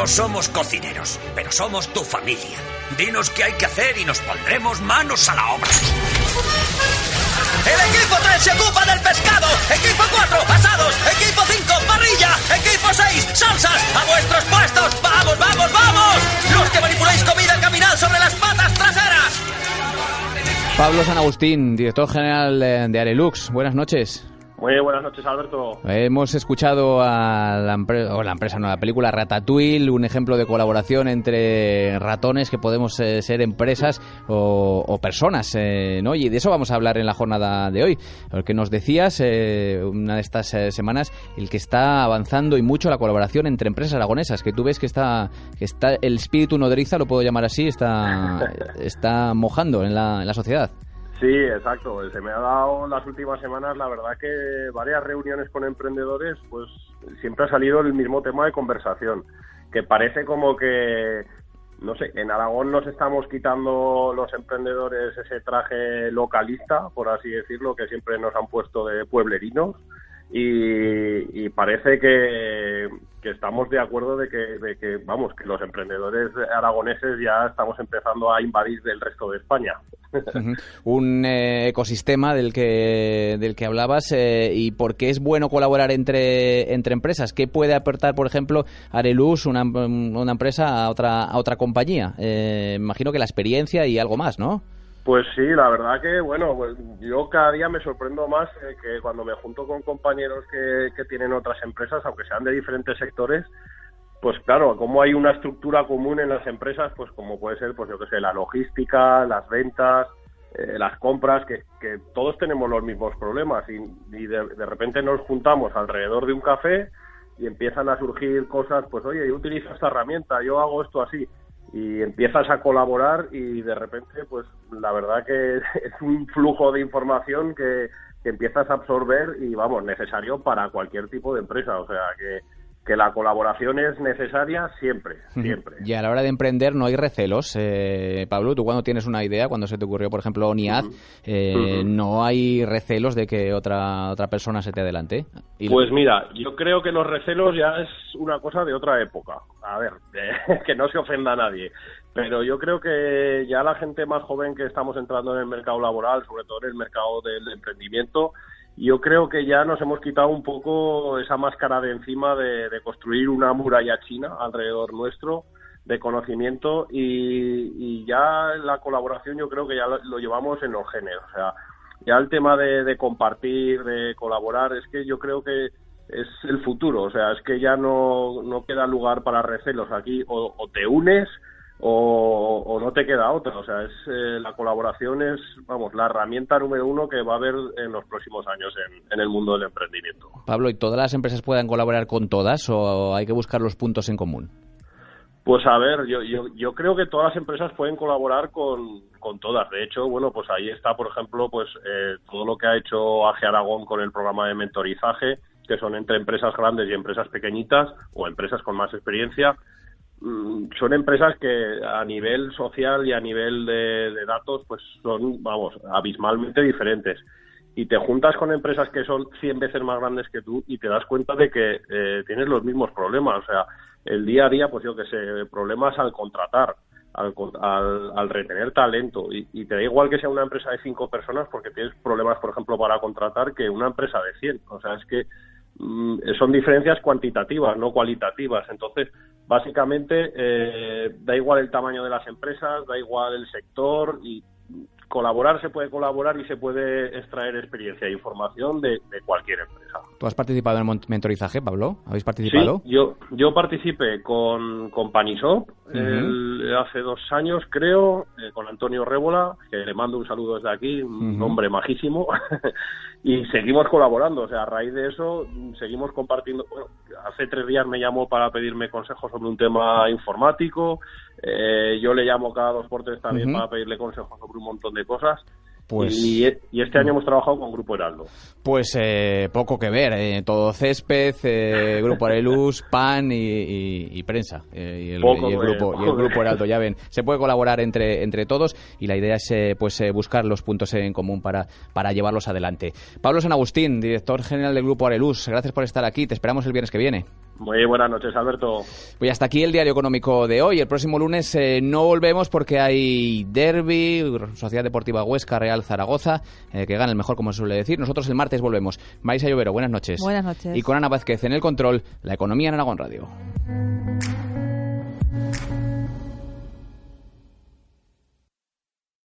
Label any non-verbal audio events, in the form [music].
No somos cocineros, pero somos tu familia. Dinos qué hay que hacer y nos pondremos manos a la obra. El equipo 3 se ocupa del pescado. Equipo 4, asados. Equipo 5, parrilla. Equipo 6, salsas. A vuestros puestos. ¡Vamos, vamos, vamos! Los que manipuláis comida, caminad sobre las patas traseras. Pablo San Agustín, director general de Arelux. Buenas noches. Muy buenas noches, Alberto. Hemos escuchado a la, empresa, o la empresa, no, la película Ratatouille, un ejemplo de colaboración entre ratones que podemos eh, ser empresas o, personas, eh, ¿no? Y de eso vamos a hablar en la jornada de hoy. Porque nos decías, eh, una de estas semanas, el que está avanzando y mucho la colaboración entre empresas aragonesas, que tú ves que está, que está el espíritu nodriza, lo puedo llamar así, está, [laughs] está mojando en la, en la sociedad. Sí, exacto. Se me ha dado las últimas semanas, la verdad que varias reuniones con emprendedores, pues siempre ha salido el mismo tema de conversación, que parece como que, no sé, en Aragón nos estamos quitando los emprendedores ese traje localista, por así decirlo, que siempre nos han puesto de pueblerinos y, parece que, estamos de acuerdo de que, vamos, que los emprendedores aragoneses ya estamos empezando a invadir del resto de España. Un eh, ecosistema del que, del que hablabas eh, y por qué es bueno colaborar entre, entre empresas. ¿Qué puede aportar, por ejemplo, Arelus, una, una empresa, a otra, a otra compañía? Eh, imagino que la experiencia y algo más, ¿no? Pues sí, la verdad que, bueno, pues yo cada día me sorprendo más eh, que cuando me junto con compañeros que, que tienen otras empresas, aunque sean de diferentes sectores, pues claro, como hay una estructura común en las empresas, pues como puede ser, pues yo qué sé, la logística, las ventas, eh, las compras, que, que, todos tenemos los mismos problemas y, de, de, repente nos juntamos alrededor de un café y empiezan a surgir cosas, pues oye, yo utilizo esta herramienta, yo hago esto así y empiezas a colaborar y de repente pues la verdad que [laughs] es un flujo de información que, que empiezas a absorber y vamos necesario para cualquier tipo de empresa. O sea que que la colaboración es necesaria siempre, siempre. Y a la hora de emprender no hay recelos, eh, Pablo. Tú cuando tienes una idea, cuando se te ocurrió, por ejemplo, ONIAD, eh, no hay recelos de que otra otra persona se te adelante. pues mira, yo creo que los recelos ya es una cosa de otra época. A ver, [laughs] que no se ofenda a nadie. Pero yo creo que ya la gente más joven que estamos entrando en el mercado laboral, sobre todo en el mercado del emprendimiento, yo creo que ya nos hemos quitado un poco esa máscara de encima de, construir una muralla china alrededor nuestro de conocimiento y, ya la colaboración yo creo que ya lo, llevamos en los genes. O sea, ya el tema de, compartir, de colaborar, es que yo creo que es el futuro. O sea, es que ya no, no queda lugar para recelos aquí. o te unes o, no te queda otra. O sea, es eh, la colaboración es, vamos, la herramienta número uno que va a haber en los próximos años en, el mundo del emprendimiento. Pablo, ¿y todas las empresas pueden colaborar con todas o hay que buscar los puntos en común? Pues a ver, yo, yo, yo creo que todas las empresas pueden colaborar con, con todas. De hecho, bueno, pues ahí está, por ejemplo, pues eh, todo lo que ha hecho AG Aragón con el programa de mentorizaje, que son entre empresas grandes y empresas pequeñitas o empresas con más experiencia son empresas que a nivel social y a nivel de, datos pues son, vamos, abismalmente diferentes. Y te juntas con empresas que son 100 veces más grandes que tú y te das cuenta de que eh, tienes los mismos problemas. O sea, el día a día, pues yo que sé, problemas al contratar, al, al, retener talento. Y, y, te da igual que sea una empresa de cinco personas porque tienes problemas, por ejemplo, para contratar que una empresa de 100. O sea, es que mm, son diferencias cuantitativas, no cualitativas. Entonces, básicamente eh, da igual el tamaño de las empresas, da igual el sector y colaborar se puede colaborar y se puede extraer experiencia e información de, cualquier empresa. ¿Tú has participado en el mentorizaje, Pablo? ¿Habéis participado? Sí, yo, yo participé con, con Panisop hace dos años, creo, eh, con Antonio Rébola, que le mando un saludo desde aquí, un hombre majísimo, [laughs] y seguimos colaborando. O sea, a raíz de eso, seguimos compartiendo. Bueno, hace tres días me llamó para pedirme consejos sobre un tema informático. Eh, yo le llamo cada dos por tres también para pedirle consejos sobre un montón de cosas. Pues, y, este año hemos trabajado con Grupo Heraldo. Pues eh, poco que ver, eh, todo césped, eh, Grupo Areluz, [laughs] PAN y, prensa. y, el, grupo, y el Grupo Heraldo, ya ven. Se puede colaborar entre, entre todos y la idea es pues buscar los puntos en común para, para llevarlos adelante. Pablo San Agustín, director general del Grupo Areluz, gracias por estar aquí. Te esperamos el viernes que viene. Muy buenas noches, Alberto. Pues hasta aquí el diario económico de hoy. El próximo lunes eh, no volvemos porque hay derby, Sociedad Deportiva Huesca, Real Zaragoza, eh, que gana el mejor, como se suele decir. Nosotros el martes volvemos. Marisa Llovero, buenas noches. Buenas noches. Y con Ana Vázquez en el control, la economía en Aragón Radio.